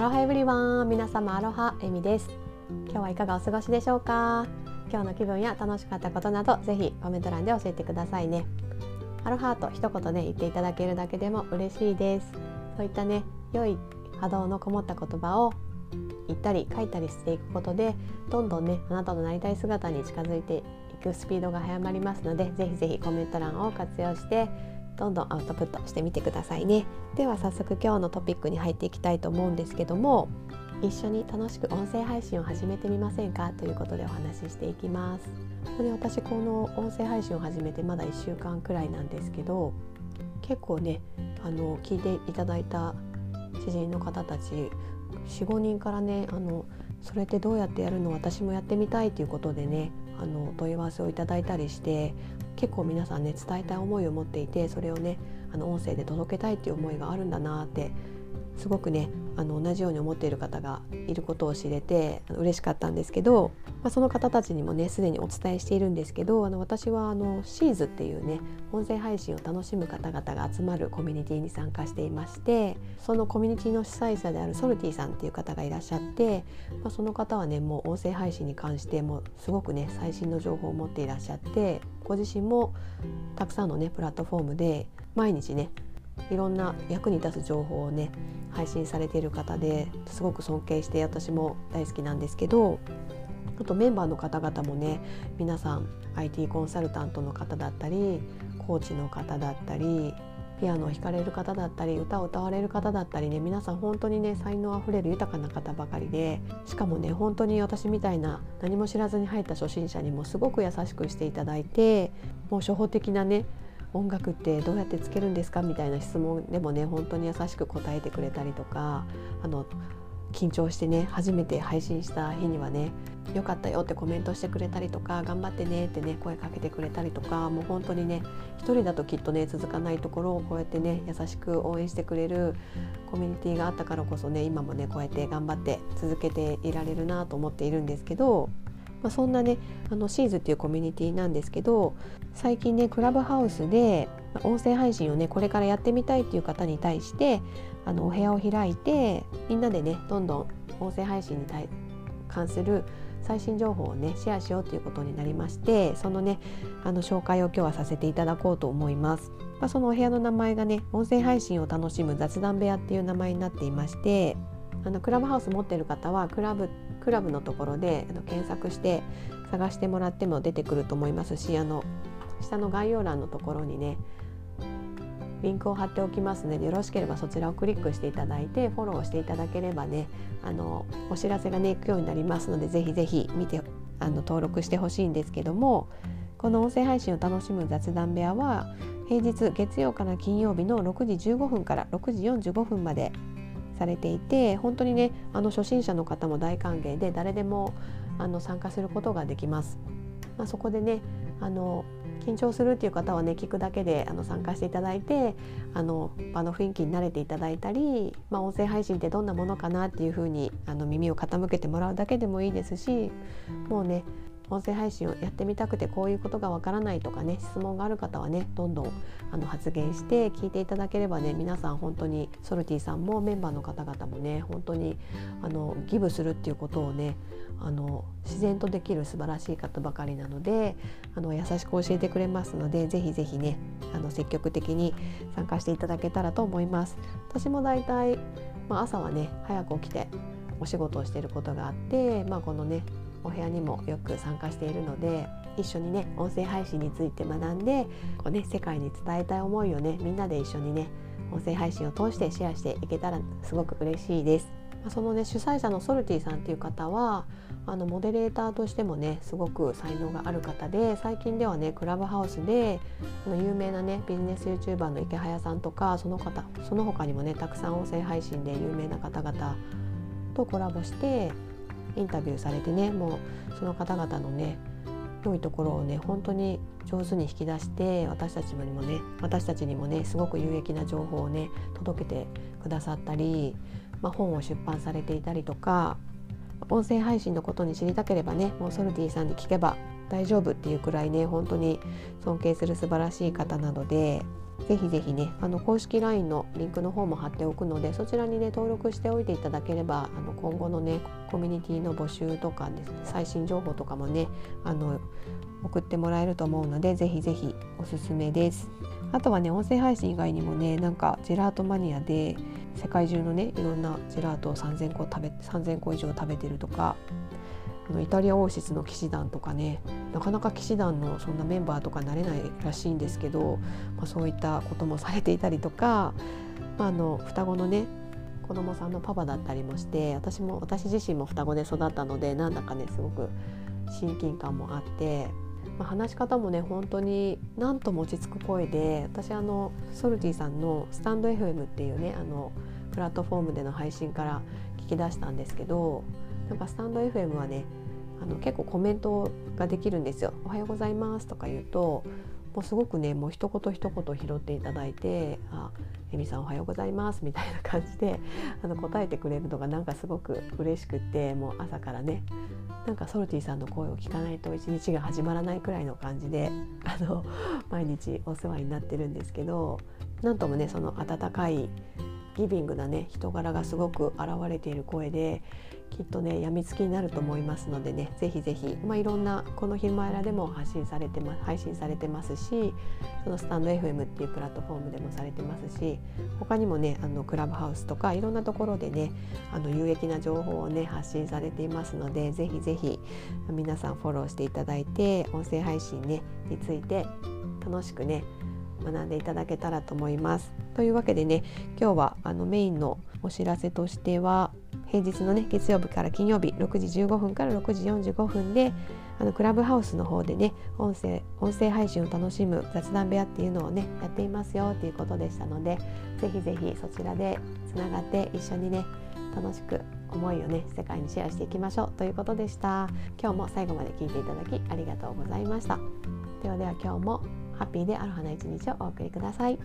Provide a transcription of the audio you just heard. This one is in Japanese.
アロハエブリワン皆様アロハエミです。今日はいかがお過ごしでしょうか？今日の気分や楽しかったことなどぜひコメント欄で教えてくださいね。アロハと一言ね言っていただけるだけでも嬉しいです。そういったね良い波動のこもった言葉を言ったり書いたりしていくことでどんどんねあなたのなりたい姿に近づいていくスピードが速まりますのでぜひぜひコメント欄を活用してどんどんアウトプットしてみてくださいね。では早速今日のトピックに入っていきたいと思うんですけども一緒に楽しく音声配信を始めてみませんか？ということでお話ししていきます。で私この音声配信を始めてまだ1週間くらいなんですけど結構ねあの聞いていただいた知人の方たち45人からねあのそれってどうやってやるの？私もやってみたいということでねあの問い合わせをいただいたりして結構皆さんね伝えたい思いを持っていてそれをねあの音声で届けたいっていう思いがあるんだなってすごくねあの同じように思っている方がいることを知れて嬉しかったんですけど、まあ、その方たちにもねすでにお伝えしているんですけどあの私はあのシーズっていうね音声配信を楽しむ方々が集まるコミュニティに参加していましてそのコミュニティの主催者であるソルティさんっていう方がいらっしゃって、まあ、その方はねもう音声配信に関してもすごくね最新の情報を持っていらっしゃってご自身もたくさんのねプラットフォームで毎日ねいろんな役に立つ情報をね配信されている方ですごく尊敬して私も大好きなんですけどあとメンバーの方々もね皆さん IT コンサルタントの方だったりコーチの方だったりピアノを弾かれる方だったり歌を歌われる方だったりね皆さん本当にね才能あふれる豊かな方ばかりでしかもね本当に私みたいな何も知らずに入った初心者にもすごく優しくしていただいてもう初歩的なね音楽ってどうやってつけるんですか？みたいな質問でもね本当に優しく答えてくれたりとかあの緊張してね初めて配信した日にはね「よかったよ」ってコメントしてくれたりとか「頑張ってね」ってね声かけてくれたりとかもう本当にね一人だときっとね続かないところをこうやってね優しく応援してくれるコミュニティがあったからこそね今もねこうやって頑張って続けていられるなと思っているんですけどまあ、そんなねあのシーズっていうコミュニティなんですけど最近ねクラブハウスで音声配信をねこれからやってみたいっていう方に対してあのお部屋を開いてみんなでねどんどん音声配信に関する最新情報をねシェアしようということになりましてそのねあの紹介を今日はさせていただこうと思います。まあ、そのお部屋の名前がね音声配信を楽しむ雑談部屋っていう名前になっていましてあのクラブハウス持ってる方はクラブクラブのところであの検索して探してもらっても出てくると思いますしあの下の概要欄のところにねリンクを貼っておきますのでよろしければそちらをクリックしていただいてフォローしていただければねあのお知らせがね行くようになりますのでぜひぜひ見てあの登録してほしいんですけどもこの音声配信を楽しむ雑談部屋は平日月曜から金曜日の6時15分から6時45分までされていて本当にねあの初心者の方も大歓迎で誰でもあの参加することができます。まあ、そこでねあの緊張するっていう方はね聞くだけであの参加していただいてあの場の雰囲気に慣れていただいたり、まあ、音声配信ってどんなものかなっていうふうにあの耳を傾けてもらうだけでもいいですしもうね音声配信をやってみたくてこういうことがわからないとかね質問がある方はねどんどんあの発言して聞いていただければね皆さん本当にソルティさんもメンバーの方々もね本当にあのギブするっていうことをねあの自然とできる素晴らしい方ばかりなのであの優しく教えてくれますのでぜひぜひねあの積極的に参加していただけたらと思います。私もだいたい、ま、朝はね早く起きてお仕事をしていることがあって、まあ、このねお部屋にもよく参加しているので一緒にね音声配信について学んでこう、ね、世界に伝えたい思いをねみんなで一緒にね音声配信を通してシェアしていけたらすごく嬉しいです。そのね主催者のソルティさんっていう方はあのモデレーターとしてもねすごく才能がある方で最近ではねクラブハウスでの有名なねビジネス YouTuber の池早さんとかその方その他にもねたくさん音声配信で有名な方々とコラボしてインタビューされてねもうその方々のね良いところをね本当に上手に引き出して私たちにもね私たちにもねすごく有益な情報をね届けてくださったり、まあ、本を出版されていたりとか音声配信のことに知りたければねもうソルティさんに聞けば大丈夫っていうくらいね本当に尊敬する素晴らしい方なのでぜひぜひねあの公式 LINE のリンクの方も貼っておくのでそちらにね登録しておいていただければあの今後のねコミュニティの募集とかですね最新情報とかもねあの送ってもらえると思うのでぜひぜひおすすめです。あとはね音声配信以外にもねなんかジェラートマニアで世界中のねいろんなジェラートを3,000個食べ3,000個以上食べてるとかあのイタリア王室の騎士団とかねなかなか騎士団のそんなメンバーとかなれないらしいんですけど、まあ、そういったこともされていたりとか、まあ、あの双子のね子供さんのパパだったりもして私も私自身も双子で育ったのでなんだかねすごく親近感もあってまあ、話し方もね本当になんとも落ち着く声で私あのソルティさんのスタンド FM っていうねあのプラットフォームでの配信から聞き出したんですけどなんかスタンド FM はねあの結構コメントができるんですよ。おはようございますとか言うともうすごくねもう一言一言拾っていただいて「あエミさんおはようございます」みたいな感じであの答えてくれるのがなんかすごく嬉しくってもう朝からねなんかソルティさんの声を聞かないと一日が始まらないくらいの感じであの毎日お世話になってるんですけどなんともねその温かいギビングなね人柄がすごく現れている声できっとねやみつきになると思いますのでねぜひぜひ、まあ、いろんなこの「ひまえら」でも発信されて、ま、配信されてますしそのスタンド FM っていうプラットフォームでもされてますし他にもねあのクラブハウスとかいろんなところでねあの有益な情報をね発信されていますのでぜひぜひ皆さんフォローしていただいて音声配信ねについて楽しくね学んでいただけたらと思います。というわけでね今日はあのメインのお知らせとしては平日のね月曜日から金曜日6時15分から6時45分であのクラブハウスの方でね音声音声配信を楽しむ雑談部屋っていうのをねやっていますよっていうことでしたのでぜひぜひそちらでつながって一緒にね楽しく思いをね世界にシェアしていきましょう。ということでした。今日も最後まで聞いていただきありがとうございました。ではでは今日もハッピーでアロハな一日をお送りください。